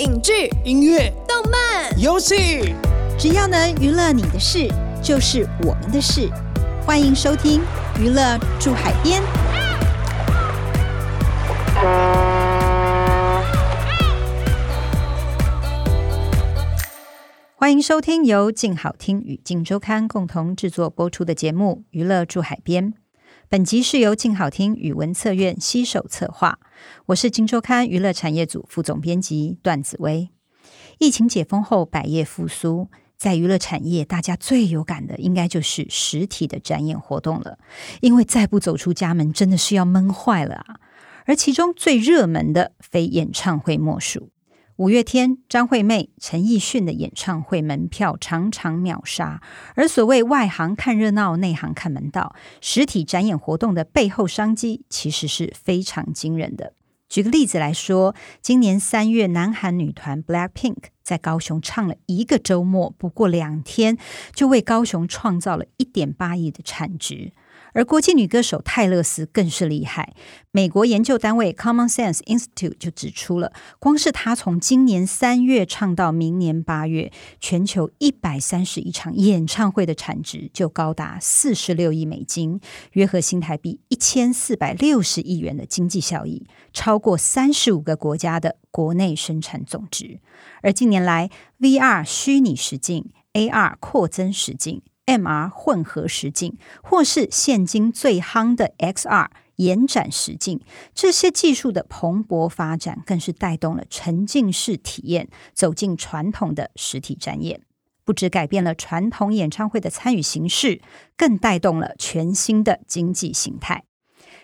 影剧、音乐、动漫、游戏，只要能娱乐你的事，就是我们的事。欢迎收听《娱乐住海边》。欢迎收听由静好听与静周刊共同制作播出的节目《娱乐住海边》。本集是由静好听语文策院携手策划，我是金周刊娱乐产业组副总编辑段子薇。疫情解封后，百业复苏，在娱乐产业，大家最有感的应该就是实体的展演活动了，因为再不走出家门，真的是要闷坏了啊！而其中最热门的，非演唱会莫属。五月天、张惠妹、陈奕迅的演唱会门票常常秒杀，而所谓外行看热闹，内行看门道，实体展演活动的背后商机其实是非常惊人的。举个例子来说，今年三月，南韩女团 BLACKPINK 在高雄唱了一个周末，不过两天就为高雄创造了一点八亿的产值。而国际女歌手泰勒斯更是厉害，美国研究单位 Common Sense Institute 就指出了，光是她从今年三月唱到明年八月，全球一百三十一场演唱会的产值就高达四十六亿美金，约合新台币一千四百六十亿元的经济效益，超过三十五个国家的国内生产总值。而近年来，VR 虚拟实境、AR 扩增实境。MR 混合实境，或是现今最夯的 XR 延展实境，这些技术的蓬勃发展，更是带动了沉浸式体验走进传统的实体展演，不止改变了传统演唱会的参与形式，更带动了全新的经济形态。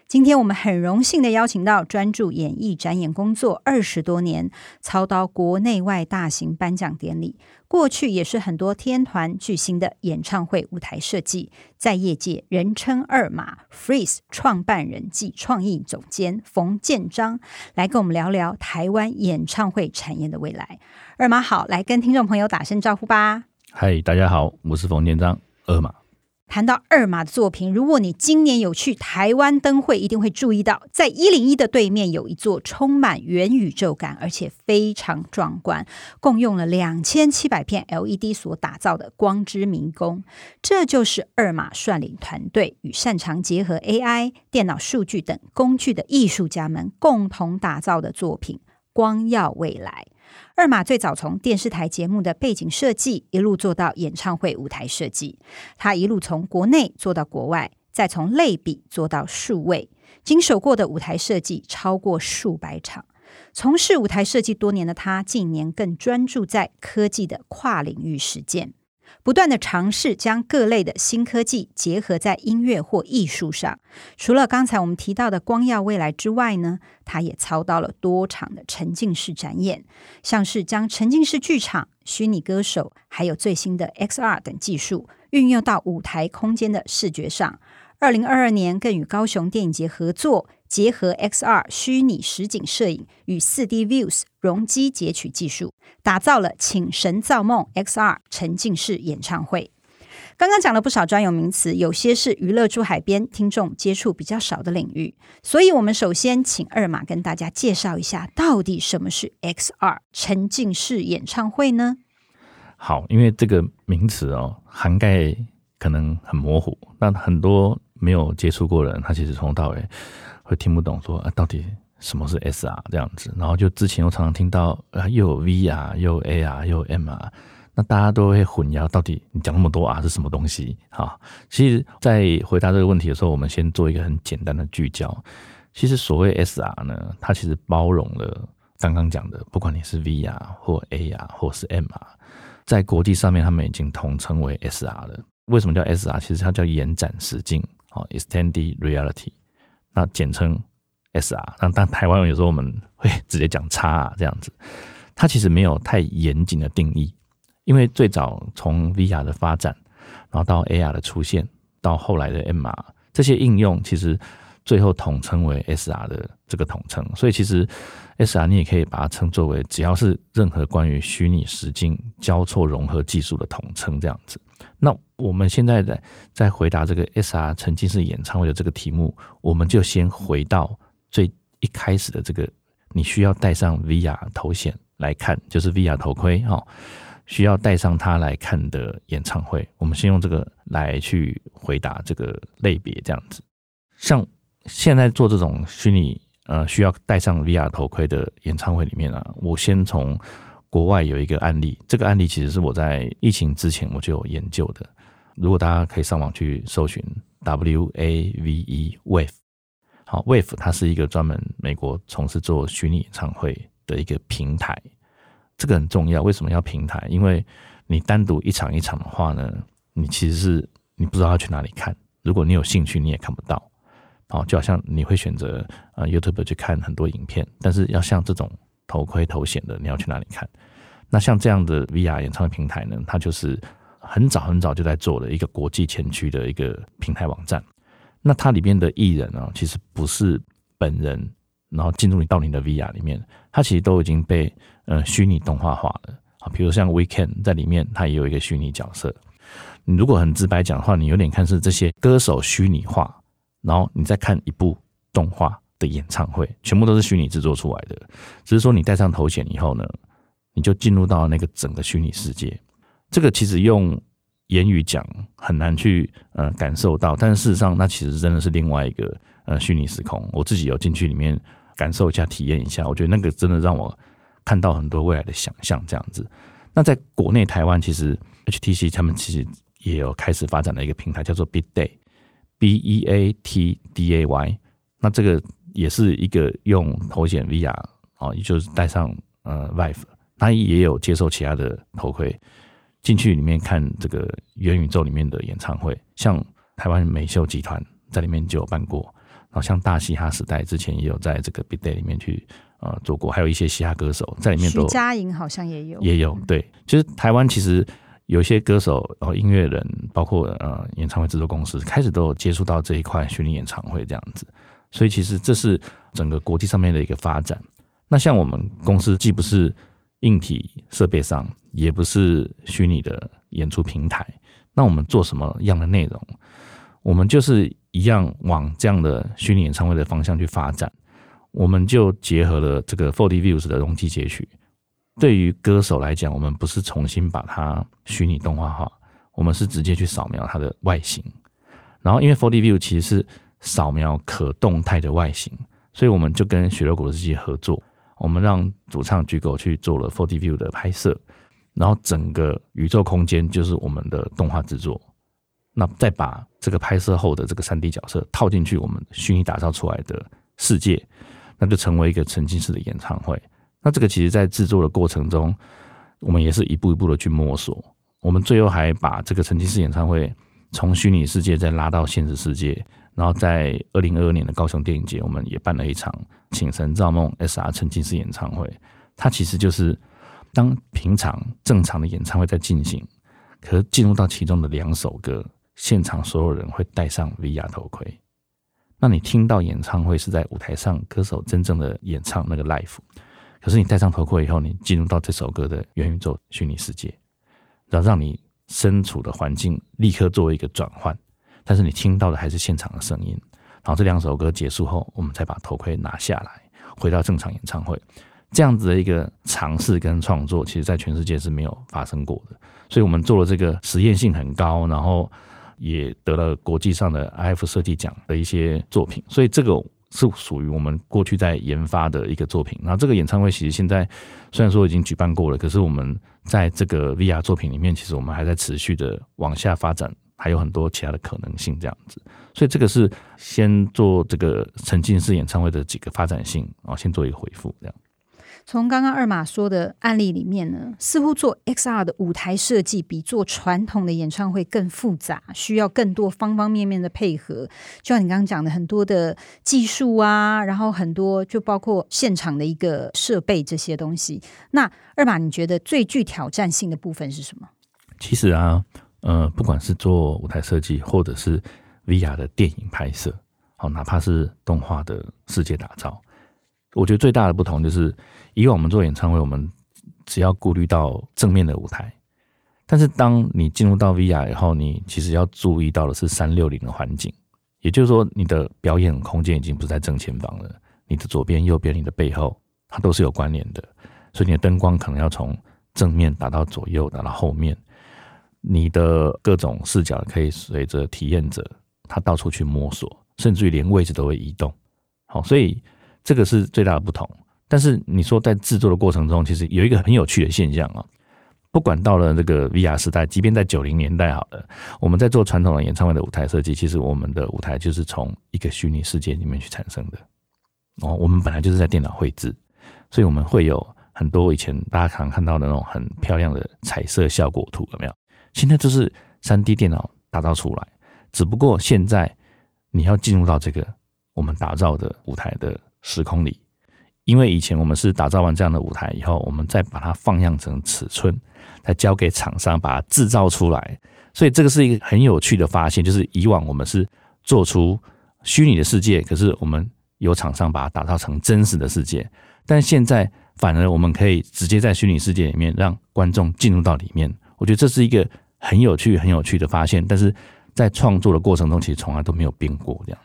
今天我们很荣幸的邀请到专注演艺展演工作二十多年，操刀国内外大型颁奖典礼，过去也是很多天团巨星的演唱会舞台设计，在业界人称二马 Freeze 创办人暨创意总监冯建章来跟我们聊聊台湾演唱会产业的未来。二马好，来跟听众朋友打声招呼吧。嗨，大家好，我是冯建章，二马。谈到二马的作品，如果你今年有去台湾灯会，一定会注意到，在一零一的对面有一座充满元宇宙感，而且非常壮观，共用了两千七百片 LED 所打造的光之迷宫。这就是二马率领团队与擅长结合 AI、电脑数据等工具的艺术家们共同打造的作品《光耀未来》。二马最早从电视台节目的背景设计一路做到演唱会舞台设计，他一路从国内做到国外，再从类比做到数位，经手过的舞台设计超过数百场。从事舞台设计多年的他，近年更专注在科技的跨领域实践。不断的尝试将各类的新科技结合在音乐或艺术上。除了刚才我们提到的光耀未来之外呢，他也操刀了多场的沉浸式展演，像是将沉浸式剧场、虚拟歌手，还有最新的 XR 等技术运用到舞台空间的视觉上。二零二二年更与高雄电影节合作。结合 XR 虚拟实景摄影与 4D Views 容积截取技术，打造了《请神造梦》XR 沉浸式演唱会。刚刚讲了不少专有名词，有些是娱乐住海边听众接触比较少的领域，所以我们首先请二马跟大家介绍一下，到底什么是 XR 沉浸式演唱会呢？好，因为这个名词哦，涵盖可能很模糊，但很多没有接触过的人，他其实从头到尾。会听不懂说啊，到底什么是 SR 这样子？然后就之前又常常听到啊，又有 VR，又有 AR，又有 MR，那大家都会混淆，到底你讲那么多啊是什么东西？哈，其实，在回答这个问题的时候，我们先做一个很简单的聚焦。其实所谓 SR 呢，它其实包容了刚刚讲的，不管你是 VR 或 AR 或是 MR，在国际上面，他们已经统称为 SR 了。为什么叫 SR？其实它叫延展实境，哦，Extended Reality。那简称 SR，那但台湾有时候我们会 直接讲叉 r 这样子，它其实没有太严谨的定义，因为最早从 VR 的发展，然后到 AR 的出现，到后来的 MR 这些应用，其实最后统称为 SR 的这个统称，所以其实 SR 你也可以把它称作为只要是任何关于虚拟实境交错融合技术的统称这样子。那我们现在在在回答这个 SR 沉浸式演唱会的这个题目，我们就先回到最一开始的这个，你需要戴上 VR 头显，来看，就是 VR 头盔哈，需要戴上它来看的演唱会。我们先用这个来去回答这个类别，这样子。像现在做这种虚拟呃需要戴上 VR 头盔的演唱会里面啊，我先从国外有一个案例，这个案例其实是我在疫情之前我就有研究的。如果大家可以上网去搜寻 W A V E Wave，好，Wave 它是一个专门美国从事做虚拟演唱会的一个平台，这个很重要。为什么要平台？因为你单独一场一场的话呢，你其实是你不知道要去哪里看。如果你有兴趣，你也看不到。好，就好像你会选择呃 YouTube 去看很多影片，但是要像这种头盔头显的，你要去哪里看？那像这样的 VR 演唱会平台呢，它就是很早很早就在做的一个国际前驱的一个平台网站。那它里面的艺人呢，其实不是本人。然后进入你到你的 VR 里面，它其实都已经被呃虚拟动画化了啊。比如像 Weekend 在里面，它也有一个虚拟角色。你如果很直白讲的话，你有点看是这些歌手虚拟化，然后你再看一部动画的演唱会，全部都是虚拟制作出来的。只是说你戴上头显以后呢，你就进入到那个整个虚拟世界。这个其实用言语讲很难去呃感受到，但是事实上，那其实真的是另外一个呃虚拟时空。我自己有进去里面。感受一下，体验一下，我觉得那个真的让我看到很多未来的想象。这样子，那在国内台湾，其实 HTC 他们其实也有开始发展的一个平台，叫做 Big Day Beatday，B E D A Y。那这个也是一个用头显 VR 啊，也就是戴上呃 Vive，它也有接受其他的头盔进去里面看这个元宇宙里面的演唱会，像台湾美秀集团在里面就有办过。好像大嘻哈时代之前也有在这个 Beatday 里面去呃做过，还有一些嘻哈歌手在里面都。徐佳莹好像也有，也有对，就是台湾其实有些歌手，然后音乐人，包括呃演唱会制作公司，开始都有接触到这一块虚拟演唱会这样子，所以其实这是整个国际上面的一个发展。那像我们公司既不是硬体设备上，也不是虚拟的演出平台，那我们做什么样的内容？我们就是。一样往这样的虚拟演唱会的方向去发展，我们就结合了这个 Forty Views 的容积截取。对于歌手来讲，我们不是重新把它虚拟动画化，我们是直接去扫描它的外形。然后，因为 4D-View 其实是扫描可动态的外形，所以我们就跟雪肉果汁机合作，我们让主唱 Jigo 去做了 4D-View 的拍摄，然后整个宇宙空间就是我们的动画制作。那再把这个拍摄后的这个三 D 角色套进去，我们虚拟打造出来的世界，那就成为一个沉浸式的演唱会。那这个其实，在制作的过程中，我们也是一步一步的去摸索。我们最后还把这个沉浸式演唱会从虚拟世界再拉到现实世界。然后在二零二二年的高雄电影节，我们也办了一场《请神造梦》SR 沉浸式演唱会。它其实就是当平常正常的演唱会在进行，可是进入到其中的两首歌。现场所有人会戴上 VR 头盔，那你听到演唱会是在舞台上歌手真正的演唱那个 live，可是你戴上头盔以后，你进入到这首歌的元宇宙虚拟世界，然后让你身处的环境立刻作为一个转换，但是你听到的还是现场的声音。然后这两首歌结束后，我们再把头盔拿下来，回到正常演唱会，这样子的一个尝试跟创作，其实在全世界是没有发生过的。所以我们做了这个实验性很高，然后。也得了国际上的 iF 设计奖的一些作品，所以这个是属于我们过去在研发的一个作品。那这个演唱会其实现在虽然说已经举办过了，可是我们在这个 VR 作品里面，其实我们还在持续的往下发展，还有很多其他的可能性这样子。所以这个是先做这个沉浸式演唱会的几个发展性啊，先做一个回复这样。从刚刚二马说的案例里面呢，似乎做 XR 的舞台设计比做传统的演唱会更复杂，需要更多方方面面的配合。就像你刚刚讲的，很多的技术啊，然后很多就包括现场的一个设备这些东西。那二马，你觉得最具挑战性的部分是什么？其实啊，呃，不管是做舞台设计，或者是 VR 的电影拍摄，好，哪怕是动画的世界打造，我觉得最大的不同就是。以往我们做演唱会，我们只要顾虑到正面的舞台，但是当你进入到 VR 以后，你其实要注意到的是三六零的环境，也就是说，你的表演空间已经不是在正前方了，你的左边、右边、你的背后，它都是有关联的。所以你的灯光可能要从正面打到左右，打到后面。你的各种视角可以随着体验者他到处去摸索，甚至于连位置都会移动。好，所以这个是最大的不同。但是你说在制作的过程中，其实有一个很有趣的现象啊，不管到了这个 VR 时代，即便在九零年代好了，我们在做传统的演唱会的舞台设计，其实我们的舞台就是从一个虚拟世界里面去产生的。哦，我们本来就是在电脑绘制，所以我们会有很多以前大家常看到的那种很漂亮的彩色效果图，有没有？现在就是三 D 电脑打造出来，只不过现在你要进入到这个我们打造的舞台的时空里，因为以前我们是打造完这样的舞台以后，我们再把它放样成尺寸，再交给厂商把它制造出来，所以这个是一个很有趣的发现，就是以往我们是做出虚拟的世界，可是我们有厂商把它打造成真实的世界，但现在反而我们可以直接在虚拟世界里面让观众进入到里面，我觉得这是一个。很有趣，很有趣的发现，但是在创作的过程中，其实从来都没有变过这样。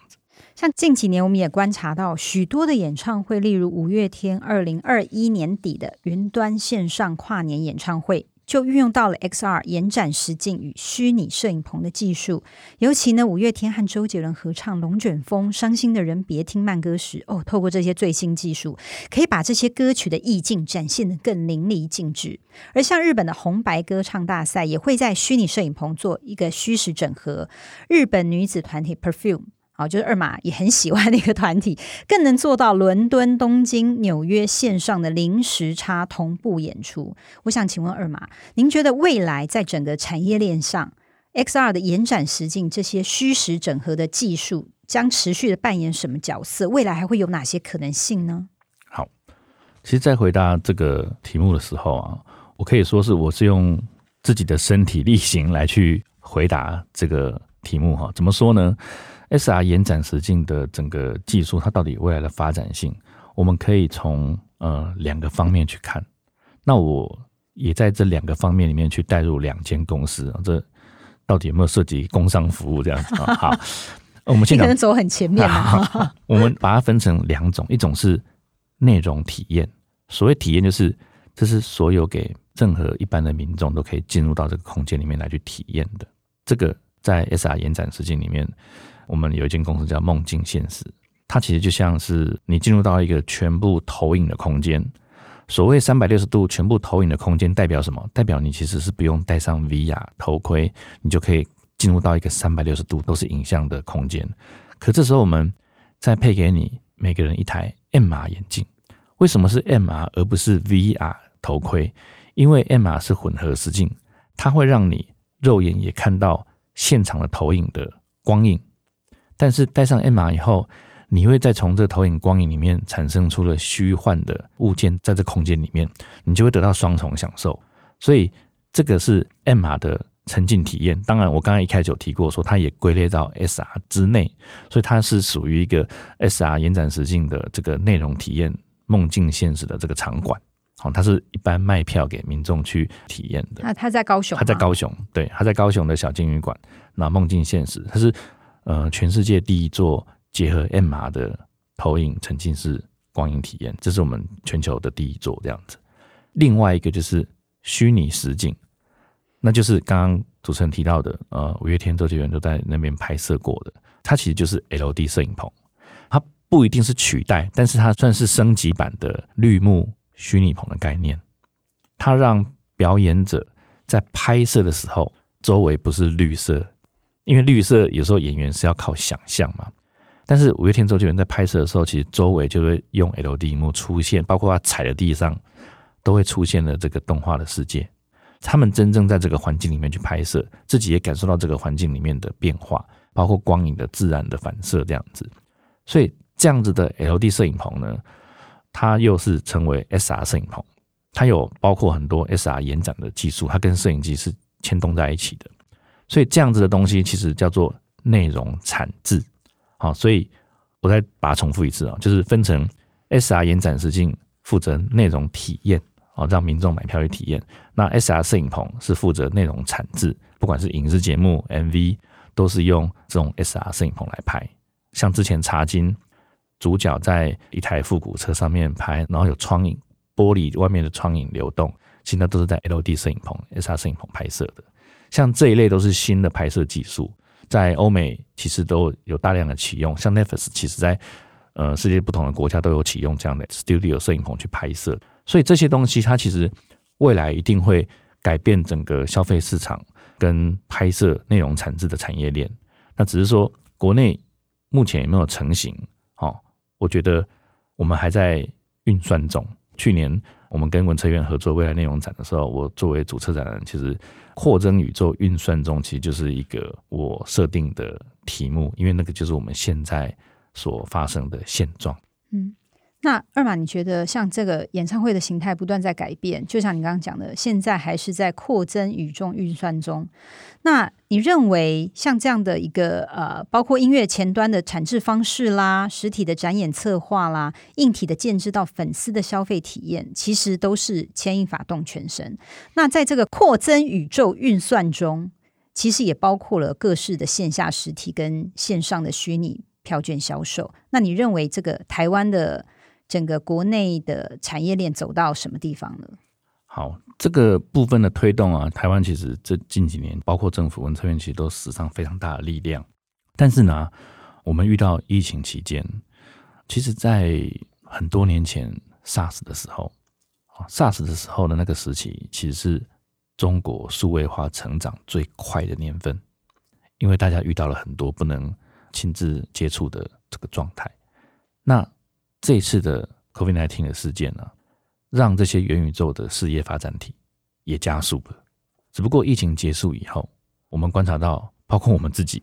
像近几年，我们也观察到许多的演唱会，例如五月天二零二一年底的云端线上跨年演唱会。就运用到了 XR 延展实境与虚拟摄影棚的技术，尤其呢，五月天和周杰伦合唱《龙卷风》，伤心的人别听慢歌时，哦，透过这些最新技术，可以把这些歌曲的意境展现得更淋漓尽致。而像日本的红白歌唱大赛，也会在虚拟摄影棚做一个虚实整合。日本女子团体 Perfume。哦，就是二马也很喜欢的一个团体，更能做到伦敦、东京、纽约线上的零时差同步演出。我想请问二马，您觉得未来在整个产业链上，XR 的延展实境这些虚实整合的技术将持续的扮演什么角色？未来还会有哪些可能性呢？好，其实，在回答这个题目的时候啊，我可以说是我是用自己的身体力行来去回答这个题目哈。怎么说呢？XR 延展实境的整个技术，它到底未来的发展性，我们可以从呃两个方面去看。那我也在这两个方面里面去带入两间公司，这到底有没有涉及工商服务这样子？好，我们现在可能走很前面啊。我们把它分成两种，一种是内容体验。所谓体验，就是这是所有给任何一般的民众都可以进入到这个空间里面来去体验的。这个在 SR 延展实境里面。我们有一间公司叫梦境现实，它其实就像是你进入到一个全部投影的空间。所谓三百六十度全部投影的空间，代表什么？代表你其实是不用戴上 VR 头盔，你就可以进入到一个三百六十度都是影像的空间。可这时候，我们再配给你每个人一台 MR 眼镜。为什么是 MR 而不是 VR 头盔？因为 MR 是混合实境，它会让你肉眼也看到现场的投影的光影。但是戴上 MR 以后，你会再从这投影光影里面产生出了虚幻的物件，在这空间里面，你就会得到双重享受。所以这个是 MR 的沉浸体验。当然，我刚才一开始有提过，说它也归类到 SR 之内，所以它是属于一个 SR 延展实境的这个内容体验、梦境现实的这个场馆。好，它是一般卖票给民众去体验的。那它在高雄？它在高雄，对，它在高雄的小金鱼馆。那梦境现实，它是。呃，全世界第一座结合 MR 的投影沉浸式光影体验，这是我们全球的第一座这样子。另外一个就是虚拟实景，那就是刚刚主持人提到的，呃，五月天、周杰伦都在那边拍摄过的。它其实就是 LD 摄影棚，它不一定是取代，但是它算是升级版的绿幕虚拟棚的概念。它让表演者在拍摄的时候，周围不是绿色。因为绿色有时候演员是要靠想象嘛，但是五月天周杰伦在拍摄的时候，其实周围就会用 LED 荧幕出现，包括他踩的地上都会出现了这个动画的世界。他们真正在这个环境里面去拍摄，自己也感受到这个环境里面的变化，包括光影的自然的反射这样子。所以这样子的 L D 摄影棚呢，它又是称为 SR 摄影棚，它有包括很多 SR 延展的技术，它跟摄影机是牵动在一起的。所以这样子的东西其实叫做内容产制，好，所以我再把它重复一次啊，就是分成 S R 延展实境负责内容体验，哦，让民众买票去体验。那 S R 摄影棚是负责内容产制，不管是影视节目、MV，都是用这种 S R 摄影棚来拍。像之前茶金主角在一台复古车上面拍，然后有窗影玻璃外面的窗影流动，其实都是在 L D 摄影棚、SR 摄影棚拍摄的。像这一类都是新的拍摄技术，在欧美其实都有大量的启用。像 Netflix 其实在呃世界不同的国家都有启用这样的 Studio 摄影棚去拍摄。所以这些东西它其实未来一定会改变整个消费市场跟拍摄内容产制的产业链。那只是说国内目前有没有成型？哦，我觉得我们还在运算中。去年我们跟文策院合作未来内容展的时候，我作为主策展人，其实扩增宇宙运算中，其实就是一个我设定的题目，因为那个就是我们现在所发生的现状。嗯。那二马，你觉得像这个演唱会的形态不断在改变，就像你刚刚讲的，现在还是在扩增宇宙运算中。那你认为像这样的一个呃，包括音乐前端的产制方式啦，实体的展演策划啦，硬体的建制到粉丝的消费体验，其实都是牵一发动全身。那在这个扩增宇宙运算中，其实也包括了各式的线下实体跟线上的虚拟票券销售。那你认为这个台湾的整个国内的产业链走到什么地方了？好，这个部分的推动啊，台湾其实这近几年，包括政府、文策院，其实都使上非常大的力量。但是呢，我们遇到疫情期间，其实，在很多年前 SARS 的时候啊，SARS 的时候的那个时期，其实是中国数位化成长最快的年份，因为大家遇到了很多不能亲自接触的这个状态。那这一次的 COVID-19 的事件呢、让这些元宇宙的事业发展体也加速了。只不过疫情结束以后，我们观察到，包括我们自己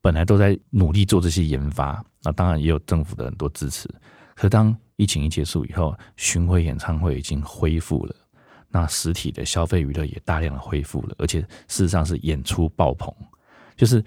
本来都在努力做这些研发，那当然也有政府的很多支持。可当疫情一结束以后，巡回演唱会已经恢复了，那实体的消费娱乐也大量的恢复了，而且事实上是演出爆棚，就是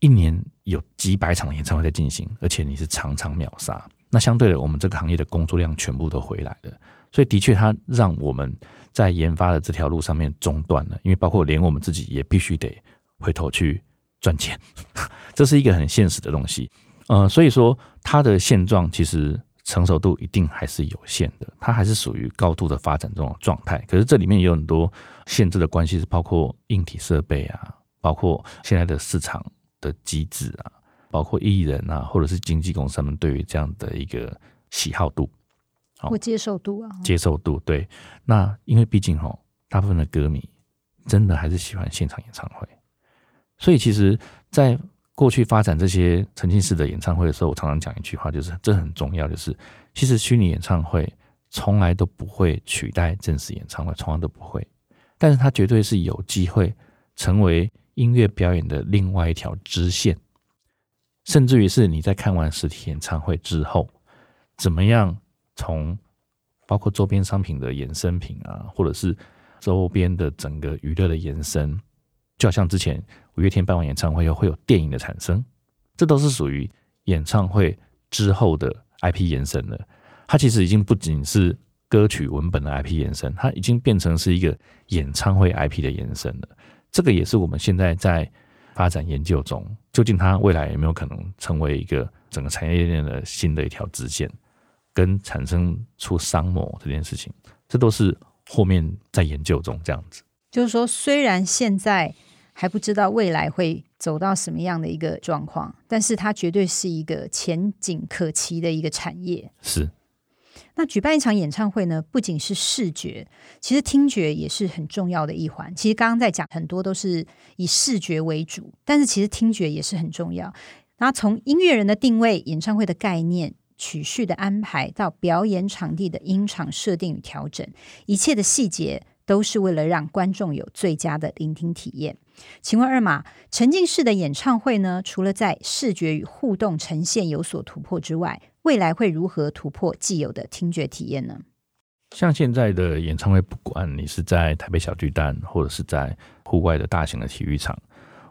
一年有几百场演唱会在进行，而且你是场场秒杀。那相对的，我们这个行业的工作量全部都回来了，所以的确，它让我们在研发的这条路上面中断了，因为包括连我们自己也必须得回头去赚钱，这是一个很现实的东西。呃，所以说它的现状其实成熟度一定还是有限的，它还是属于高度的发展这种状态。可是这里面有很多限制的关系，是包括硬体设备啊，包括现在的市场的机制啊。包括艺人啊，或者是经纪公司他们对于这样的一个喜好度，或接受度啊，接受度对。那因为毕竟哈，大部分的歌迷真的还是喜欢现场演唱会，所以其实，在过去发展这些沉浸式的演唱会的时候，我常常讲一句话，就是这很重要，就是其实虚拟演唱会从来都不会取代正式演唱会，从来都不会，但是它绝对是有机会成为音乐表演的另外一条支线。甚至于是你在看完实体演唱会之后，怎么样从包括周边商品的衍生品啊，或者是周边的整个娱乐的延伸，就好像之前五月天办完演唱会后会有电影的产生，这都是属于演唱会之后的 IP 延伸了。它其实已经不仅是歌曲文本的 IP 延伸，它已经变成是一个演唱会 IP 的延伸了。这个也是我们现在在。发展研究中，究竟它未来有没有可能成为一个整个产业链的新的一条支线，跟产生出商谋这件事情，这都是后面在研究中这样子。就是说，虽然现在还不知道未来会走到什么样的一个状况，但是它绝对是一个前景可期的一个产业。是。那举办一场演唱会呢，不仅是视觉，其实听觉也是很重要的一环。其实刚刚在讲很多都是以视觉为主，但是其实听觉也是很重要。然后从音乐人的定位、演唱会的概念、曲序的安排，到表演场地的音场设定与调整，一切的细节都是为了让观众有最佳的聆听体验。请问二马，沉浸式的演唱会呢，除了在视觉与互动呈现有所突破之外，未来会如何突破既有的听觉体验呢？像现在的演唱会，不管你是在台北小巨蛋，或者是在户外的大型的体育场，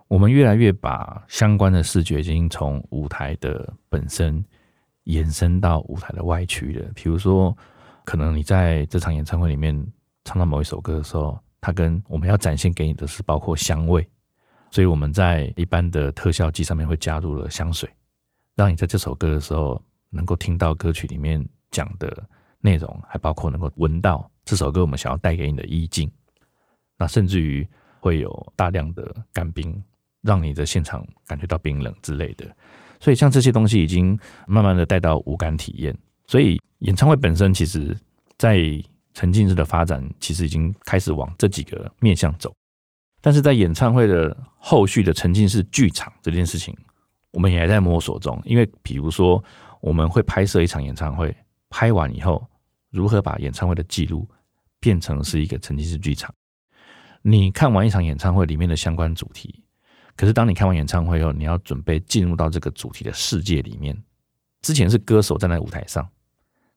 我们越来越把相关的视觉已经从舞台的本身延伸到舞台的外区的。比如说，可能你在这场演唱会里面唱到某一首歌的时候，它跟我们要展现给你的是包括香味，所以我们在一般的特效机上面会加入了香水，让你在这首歌的时候能够听到歌曲里面讲的内容，还包括能够闻到这首歌我们想要带给你的意境，那甚至于会有大量的干冰，让你的现场感觉到冰冷之类的。所以像这些东西已经慢慢的带到五感体验，所以演唱会本身其实在沉浸式的发展，其实已经开始往这几个面向走。但是在演唱会的后续的沉浸式剧场这件事情，我们也还在摸索中。因为比如说，我们会拍摄一场演唱会，拍完以后，如何把演唱会的记录变成是一个沉浸式剧场？你看完一场演唱会里面的相关主题，可是当你看完演唱会后，你要准备进入到这个主题的世界里面。之前是歌手站在舞台上，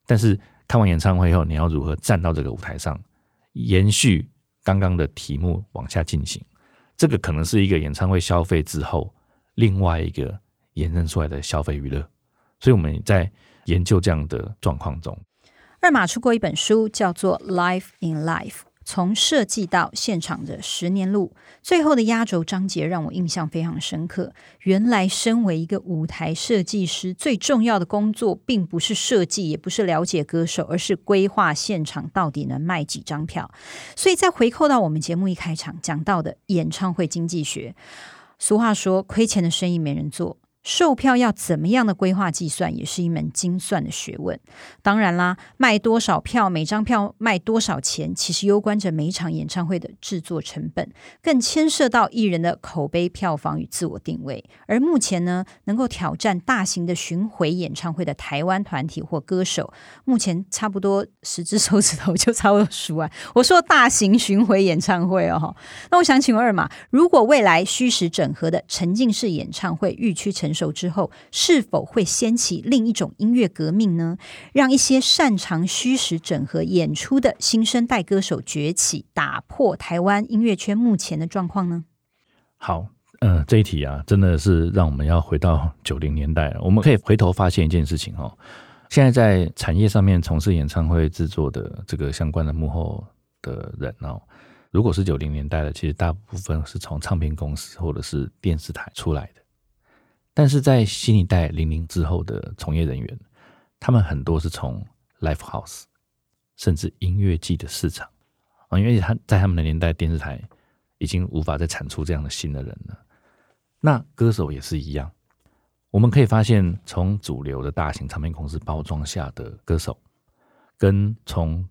但是看完演唱会后，你要如何站到这个舞台上，延续？刚刚的题目往下进行，这个可能是一个演唱会消费之后另外一个延伸出来的消费娱乐，所以我们在研究这样的状况中。二马出过一本书，叫做《Life in Life》。从设计到现场的十年路，最后的压轴章节让我印象非常深刻。原来，身为一个舞台设计师，最重要的工作并不是设计，也不是了解歌手，而是规划现场到底能卖几张票。所以，再回扣到我们节目一开场讲到的演唱会经济学，俗话说：“亏钱的生意没人做。”售票要怎么样的规划计算，也是一门精算的学问。当然啦，卖多少票，每张票卖多少钱，其实攸关着每一场演唱会的制作成本，更牵涉到艺人的口碑、票房与自我定位。而目前呢，能够挑战大型的巡回演唱会的台湾团体或歌手，目前差不多十只手指头就差不多数完。我说大型巡回演唱会哦，那我想请问二马，如果未来虚实整合的沉浸式演唱会日趋成熟之后，是否会掀起另一种音乐革命呢？让一些擅长虚实整合演出的新生代歌手崛起，打破台湾音乐圈目前的状况呢？好，呃，这一题啊，真的是让我们要回到九零年代了。我们可以回头发现一件事情哦，现在在产业上面从事演唱会制作的这个相关的幕后的人哦，如果是九零年代的，其实大部分是从唱片公司或者是电视台出来的。但是在新一代零零之后的从业人员，他们很多是从 Live House，甚至音乐季的市场啊，因为他在他们的年代，电视台已经无法再产出这样的新的人了。那歌手也是一样，我们可以发现，从主流的大型唱片公司包装下的歌手，跟从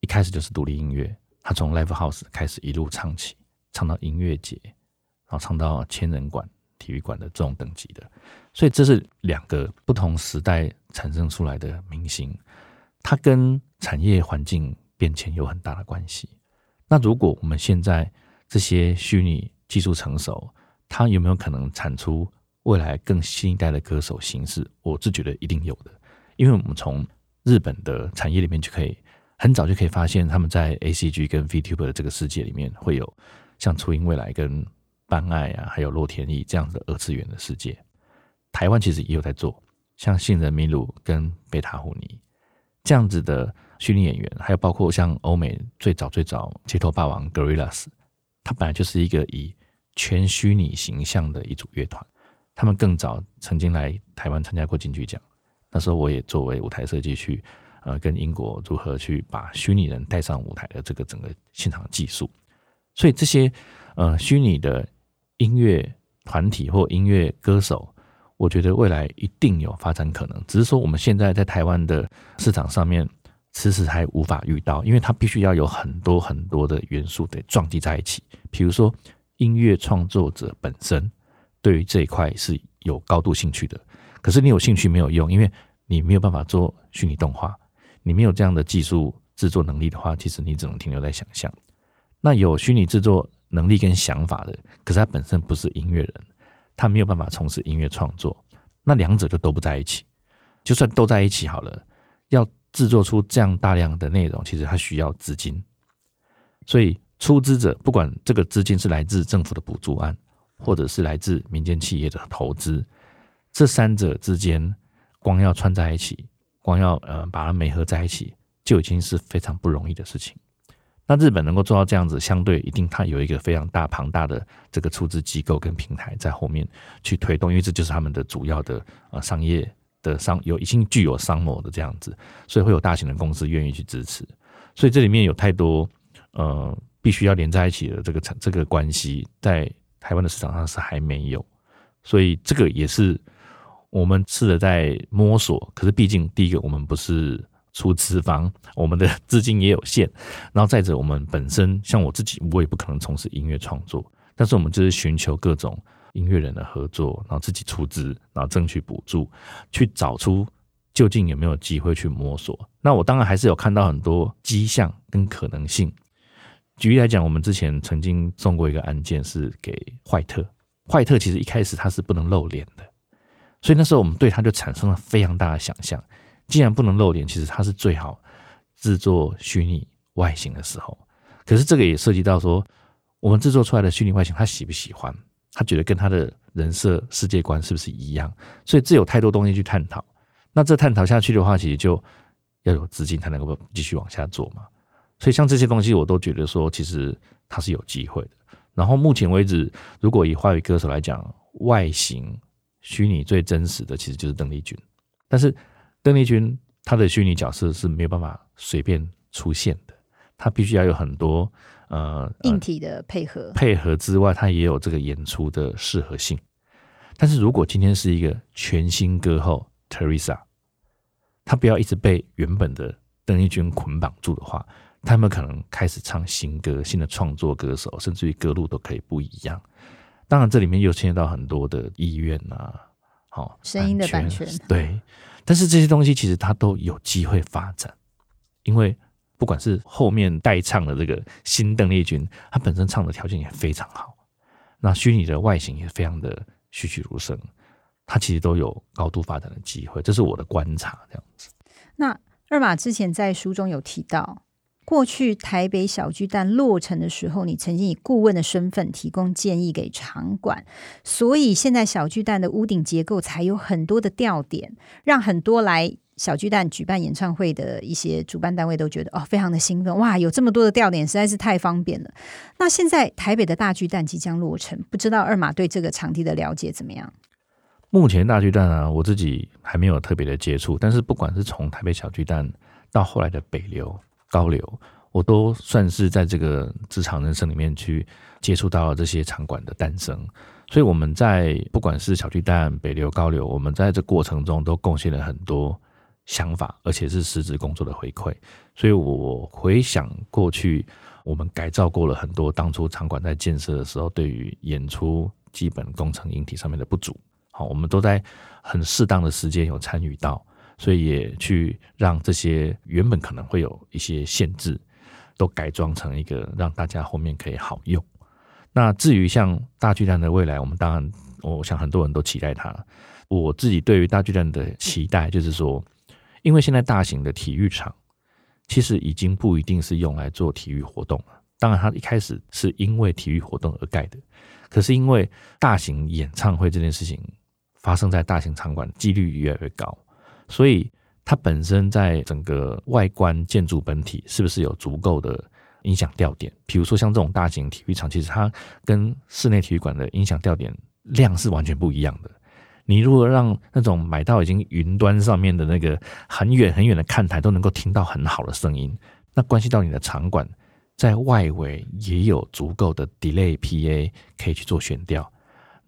一开始就是独立音乐，他从 Live House 开始一路唱起，唱到音乐节，然后唱到千人馆。体育馆的这种等级的，所以这是两个不同时代产生出来的明星，它跟产业环境变迁有很大的关系。那如果我们现在这些虚拟技术成熟，它有没有可能产出未来更新一代的歌手形式？我是觉得一定有的，因为我们从日本的产业里面就可以很早就可以发现，他们在 ACG 跟 VTuber 的这个世界里面会有像初音未来跟。班爱啊，还有洛天依这样子的二次元的世界，台湾其实也有在做，像杏仁米鲁跟贝塔胡尼这样子的虚拟演员，还有包括像欧美最早最早街头霸王 Gorillas，他本来就是一个以全虚拟形象的一组乐团，他们更早曾经来台湾参加过金曲奖，那时候我也作为舞台设计去呃跟英国如何去把虚拟人带上舞台的这个整个现场技术，所以这些呃虚拟的。音乐团体或音乐歌手，我觉得未来一定有发展可能。只是说我们现在在台湾的市场上面，迟迟还无法遇到，因为它必须要有很多很多的元素得撞击在一起。比如说，音乐创作者本身对于这一块是有高度兴趣的，可是你有兴趣没有用，因为你没有办法做虚拟动画，你没有这样的技术制作能力的话，其实你只能停留在想象。那有虚拟制作。能力跟想法的，可是他本身不是音乐人，他没有办法从事音乐创作，那两者就都不在一起。就算都在一起好了，要制作出这样大量的内容，其实他需要资金。所以出资者不管这个资金是来自政府的补助案，或者是来自民间企业的投资，这三者之间光要串在一起，光要呃把它媒合在一起，就已经是非常不容易的事情。那日本能够做到这样子，相对一定它有一个非常大庞大的这个出资机构跟平台在后面去推动，因为这就是他们的主要的呃商业的商有已经具有商模的这样子，所以会有大型的公司愿意去支持。所以这里面有太多呃必须要连在一起的这个这个关系，在台湾的市场上是还没有，所以这个也是我们试着在摸索。可是毕竟第一个我们不是出资方，我们的资金也有限，然后再者我们本身像我自己，我也不可能从事音乐创作，但是我们就是寻求各种。音乐人的合作，然后自己出资，然后争取补助，去找出究竟有没有机会去摸索。那我当然还是有看到很多迹象跟可能性。举例来讲，我们之前曾经送过一个案件是给坏特，坏特其实一开始他是不能露脸的，所以那时候我们对他就产生了非常大的想象。既然不能露脸，其实他是最好制作虚拟外形的时候。可是这个也涉及到说，我们制作出来的虚拟外形，他喜不喜欢？他觉得跟他的人设世界观是不是一样？所以这有太多东西去探讨。那这探讨下去的话，其实就要有资金才能够继续往下做嘛。所以像这些东西，我都觉得说，其实他是有机会的。然后目前为止，如果以华语歌手来讲，外形虚拟最真实的，其实就是邓丽君。但是邓丽君她的虚拟角色是没有办法随便出现的，她必须要有很多。呃，硬体的配合配合之外，她也有这个演出的适合性。但是如果今天是一个全新歌后 Teresa，她不要一直被原本的邓丽君捆绑住的话，他们可能开始唱新歌，新的创作歌手，甚至于歌路都可以不一样。当然，这里面又牵涉到很多的意愿啊，好声音的版权对。但是这些东西其实它都有机会发展，因为。不管是后面代唱的这个新邓丽君，她本身唱的条件也非常好，那虚拟的外形也非常的栩栩如生，她其实都有高度发展的机会，这是我的观察。这样子。那二马之前在书中有提到，过去台北小巨蛋落成的时候，你曾经以顾问的身份提供建议给场馆，所以现在小巨蛋的屋顶结构才有很多的吊点，让很多来。小巨蛋举办演唱会的一些主办单位都觉得哦，非常的兴奋哇，有这么多的吊点，实在是太方便了。那现在台北的大巨蛋即将落成，不知道二马对这个场地的了解怎么样？目前大巨蛋啊，我自己还没有特别的接触，但是不管是从台北小巨蛋到后来的北流、高流，我都算是在这个职场人生里面去接触到了这些场馆的诞生。所以我们在不管是小巨蛋、北流、高流，我们在这过程中都贡献了很多。想法，而且是实质工作的回馈，所以我回想过去，我们改造过了很多当初场馆在建设的时候，对于演出基本工程硬体上面的不足，好，我们都在很适当的时间有参与到，所以也去让这些原本可能会有一些限制，都改装成一个让大家后面可以好用。那至于像大巨蛋的未来，我们当然，我想很多人都期待它。我自己对于大巨蛋的期待就是说。因为现在大型的体育场其实已经不一定是用来做体育活动了。当然，它一开始是因为体育活动而盖的，可是因为大型演唱会这件事情发生在大型场馆，几率越来越高，所以它本身在整个外观建筑本体是不是有足够的音响吊点？比如说像这种大型体育场，其实它跟室内体育馆的音响吊点量是完全不一样的。你如果让那种买到已经云端上面的那个很远很远的看台都能够听到很好的声音，那关系到你的场馆在外围也有足够的 delay PA 可以去做悬吊，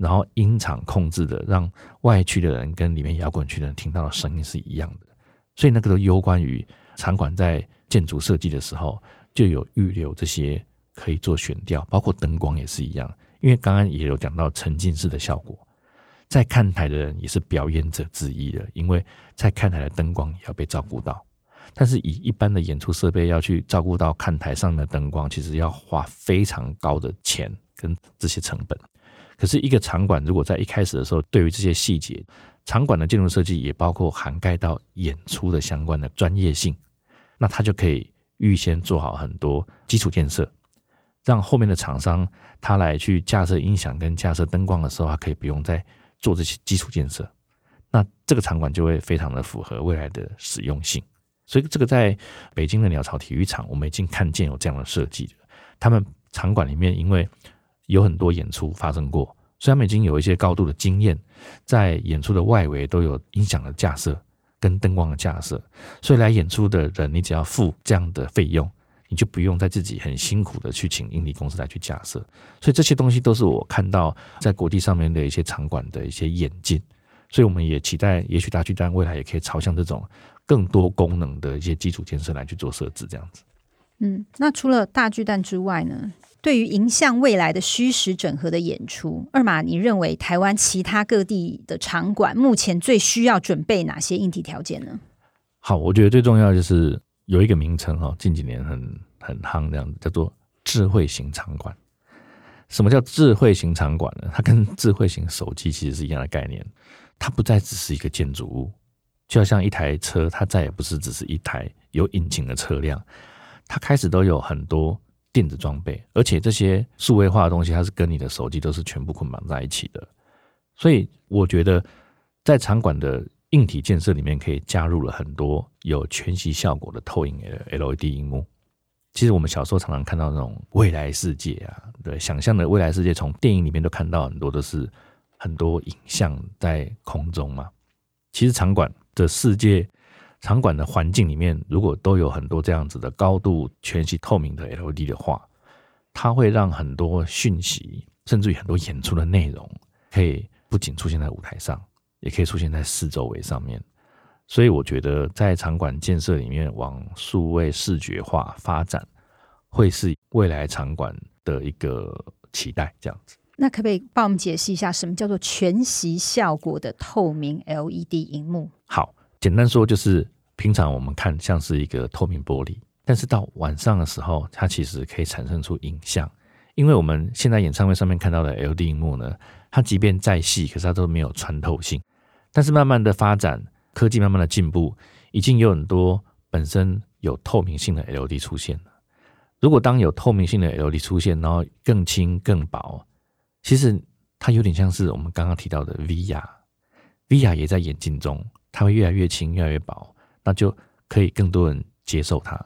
然后音场控制的让外区的人跟里面摇滚区的人听到的声音是一样的，所以那个都攸关于场馆在建筑设计的时候就有预留这些可以做悬吊，包括灯光也是一样，因为刚刚也有讲到沉浸式的效果。在看台的人也是表演者之一的，因为在看台的灯光也要被照顾到。但是以一般的演出设备要去照顾到看台上的灯光，其实要花非常高的钱跟这些成本。可是，一个场馆如果在一开始的时候，对于这些细节，场馆的建筑设计也包括涵盖到演出的相关的专业性，那他就可以预先做好很多基础建设，让后面的厂商他来去架设音响跟架设灯光的时候，他可以不用再。做这些基础建设，那这个场馆就会非常的符合未来的使用性。所以这个在北京的鸟巢体育场，我们已经看见有这样的设计。他们场馆里面因为有很多演出发生过，所以他们已经有一些高度的经验，在演出的外围都有音响的架设跟灯光的架设，所以来演出的人，你只要付这样的费用，你就不用再自己很辛苦的去请硬体公司来去架设。所以这些东西都是我看到在国际上面的一些场馆的一些演进。所以我们也期待，也许大巨蛋未来也可以朝向这种更多功能的一些基础建设来去做设置，这样子。嗯，那除了大巨蛋之外呢？对于迎向未来的虚实整合的演出，二马，你认为台湾其他各地的场馆目前最需要准备哪些硬体条件呢？好，我觉得最重要就是有一个名称哈，近几年很很夯这样子，叫做智慧型场馆。什么叫智慧型场馆呢？它跟 智慧型手机其实是一样的概念。它不再只是一个建筑物，就好像一台车，它再也不是只是一台有引擎的车辆，它开始都有很多电子装备，而且这些数位化的东西，它是跟你的手机都是全部捆绑在一起的。所以我觉得，在场馆的硬体建设里面，可以加入了很多有全息效果的透影 LED 荧幕。其实我们小时候常常看到那种未来世界啊，对，想象的未来世界，从电影里面都看到很多都是。很多影像在空中嘛，其实场馆的世界、场馆的环境里面，如果都有很多这样子的高度全息透明的 LED 的话，它会让很多讯息，甚至于很多演出的内容，可以不仅出现在舞台上，也可以出现在四周围上面。所以我觉得，在场馆建设里面往数位视觉化发展，会是未来场馆的一个期待，这样子。那可不可以帮我们解释一下，什么叫做全息效果的透明 LED 荧幕？好，简单说就是，平常我们看像是一个透明玻璃，但是到晚上的时候，它其实可以产生出影像。因为我们现在演唱会上面看到的 L D 荧幕呢，它即便再细，可是它都没有穿透性。但是慢慢的发展，科技慢慢的进步，已经有很多本身有透明性的 L D 出现了。如果当有透明性的 L D 出现，然后更轻更薄。其实它有点像是我们刚刚提到的 VR，VR 也在眼镜中，它会越来越轻，越来越薄，那就可以更多人接受它。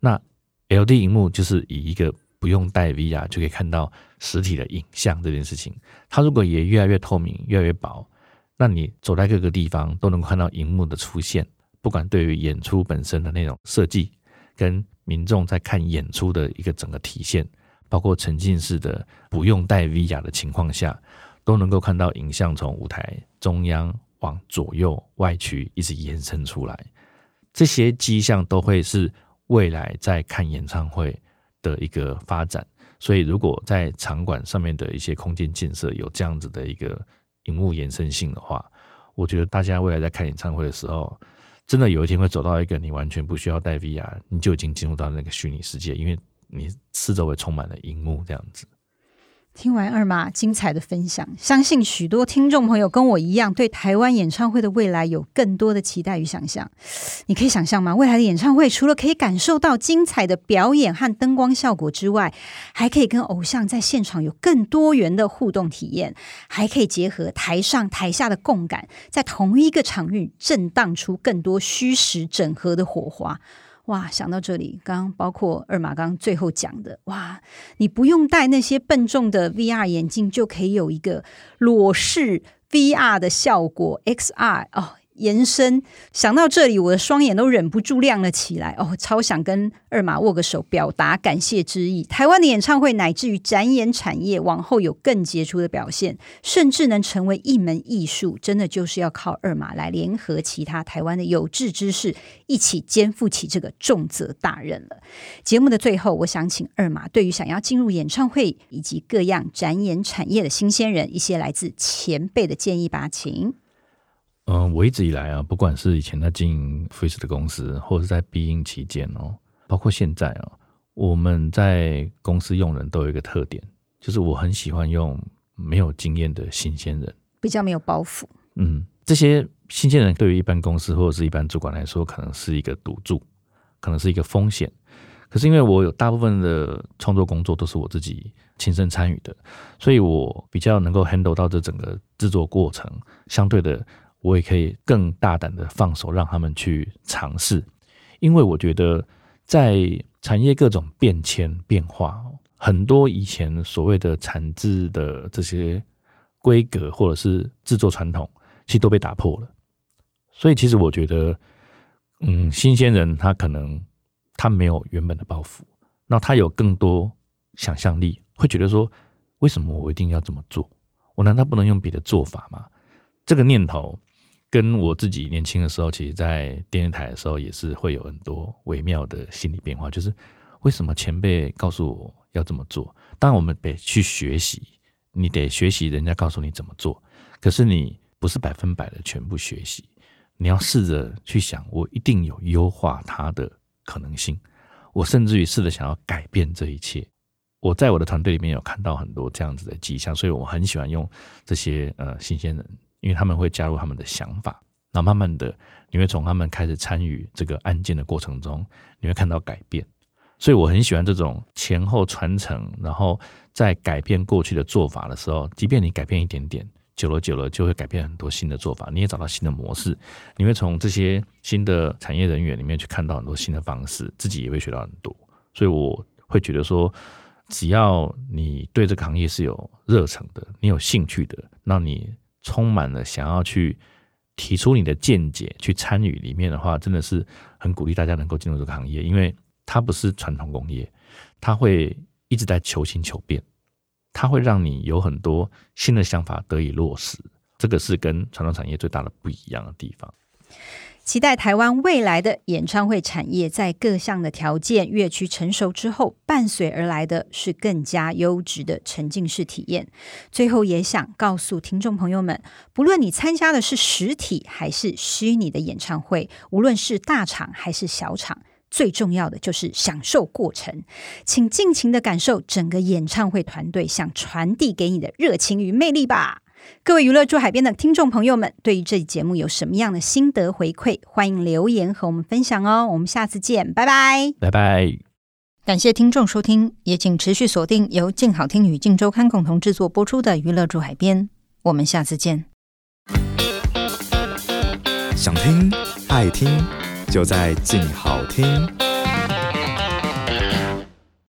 那 L D 荧幕就是以一个不用带 VR 就可以看到实体的影像这件事情，它如果也越来越透明，越来越薄，那你走在各个地方都能看到荧幕的出现，不管对于演出本身的那种设计，跟民众在看演出的一个整个体现。包括沉浸式的不用带 VR 的情况下，都能够看到影像从舞台中央往左右外区一直延伸出来，这些迹象都会是未来在看演唱会的一个发展。所以，如果在场馆上面的一些空间建设有这样子的一个荧幕延伸性的话，我觉得大家未来在看演唱会的时候，真的有一天会走到一个你完全不需要带 VR，你就已经进入到那个虚拟世界，因为。你四周围充满了荧幕，这样子。听完二马精彩的分享，相信许多听众朋友跟我一样，对台湾演唱会的未来有更多的期待与想象。你可以想象吗？未来的演唱会除了可以感受到精彩的表演和灯光效果之外，还可以跟偶像在现场有更多元的互动体验，还可以结合台上台下的共感，在同一个场域震荡出更多虚实整合的火花。哇，想到这里，刚刚包括二马刚最后讲的，哇，你不用戴那些笨重的 VR 眼镜，就可以有一个裸视 VR 的效果，XR 哦。延伸，想到这里，我的双眼都忍不住亮了起来。哦，超想跟二马握个手，表达感谢之意。台湾的演唱会，乃至于展演产业，往后有更杰出的表现，甚至能成为一门艺术，真的就是要靠二马来联合其他台湾的有志之士，一起肩负起这个重责大任了。节目的最后，我想请二马对于想要进入演唱会以及各样展演产业的新鲜人，一些来自前辈的建议吧，请。嗯，我一直以来啊，不管是以前在经营 Freeze 的公司，或者是在必应期间哦，包括现在啊，我们在公司用人都有一个特点，就是我很喜欢用没有经验的新鲜人，比较没有包袱。嗯，这些新鲜人对于一般公司或者是一般主管来说，可能是一个赌注，可能是一个风险。可是因为我有大部分的创作工作都是我自己亲身参与的，所以我比较能够 handle 到这整个制作过程，相对的。我也可以更大胆的放手，让他们去尝试，因为我觉得在产业各种变迁变化，很多以前所谓的产制的这些规格或者是制作传统，其实都被打破了。所以，其实我觉得，嗯，新鲜人他可能他没有原本的包袱，那他有更多想象力，会觉得说，为什么我一定要这么做？我难道不能用别的做法吗？这个念头跟我自己年轻的时候，其实在电视台的时候也是会有很多微妙的心理变化，就是为什么前辈告诉我要这么做？当，我们得去学习，你得学习人家告诉你怎么做，可是你不是百分百的全部学习。你要试着去想，我一定有优化它的可能性。我甚至于试着想要改变这一切。我在我的团队里面有看到很多这样子的迹象，所以我很喜欢用这些呃新鲜人，因为他们会加入他们的想法。那慢慢的，你会从他们开始参与这个案件的过程中，你会看到改变。所以我很喜欢这种前后传承，然后在改变过去的做法的时候，即便你改变一点点。久了久了，就会改变很多新的做法。你也找到新的模式，你会从这些新的产业人员里面去看到很多新的方式，自己也会学到很多。所以我会觉得说，只要你对这个行业是有热忱的，你有兴趣的，那你充满了想要去提出你的见解、去参与里面的话，真的是很鼓励大家能够进入这个行业，因为它不是传统工业，它会一直在求新求变。它会让你有很多新的想法得以落实，这个是跟传统产业最大的不一样的地方。期待台湾未来的演唱会产业在各项的条件越趋成熟之后，伴随而来的是更加优质的沉浸式体验。最后也想告诉听众朋友们，不论你参加的是实体还是虚拟的演唱会，无论是大场还是小场。最重要的就是享受过程，请尽情的感受整个演唱会团队想传递给你的热情与魅力吧！各位娱乐驻海边的听众朋友们，对于这期节目有什么样的心得回馈，欢迎留言和我们分享哦！我们下次见，拜拜，拜拜！感谢听众收听，也请持续锁定由静好听与静周刊共同制作播出的《娱乐驻海边》，我们下次见。想听爱听。就在静好听。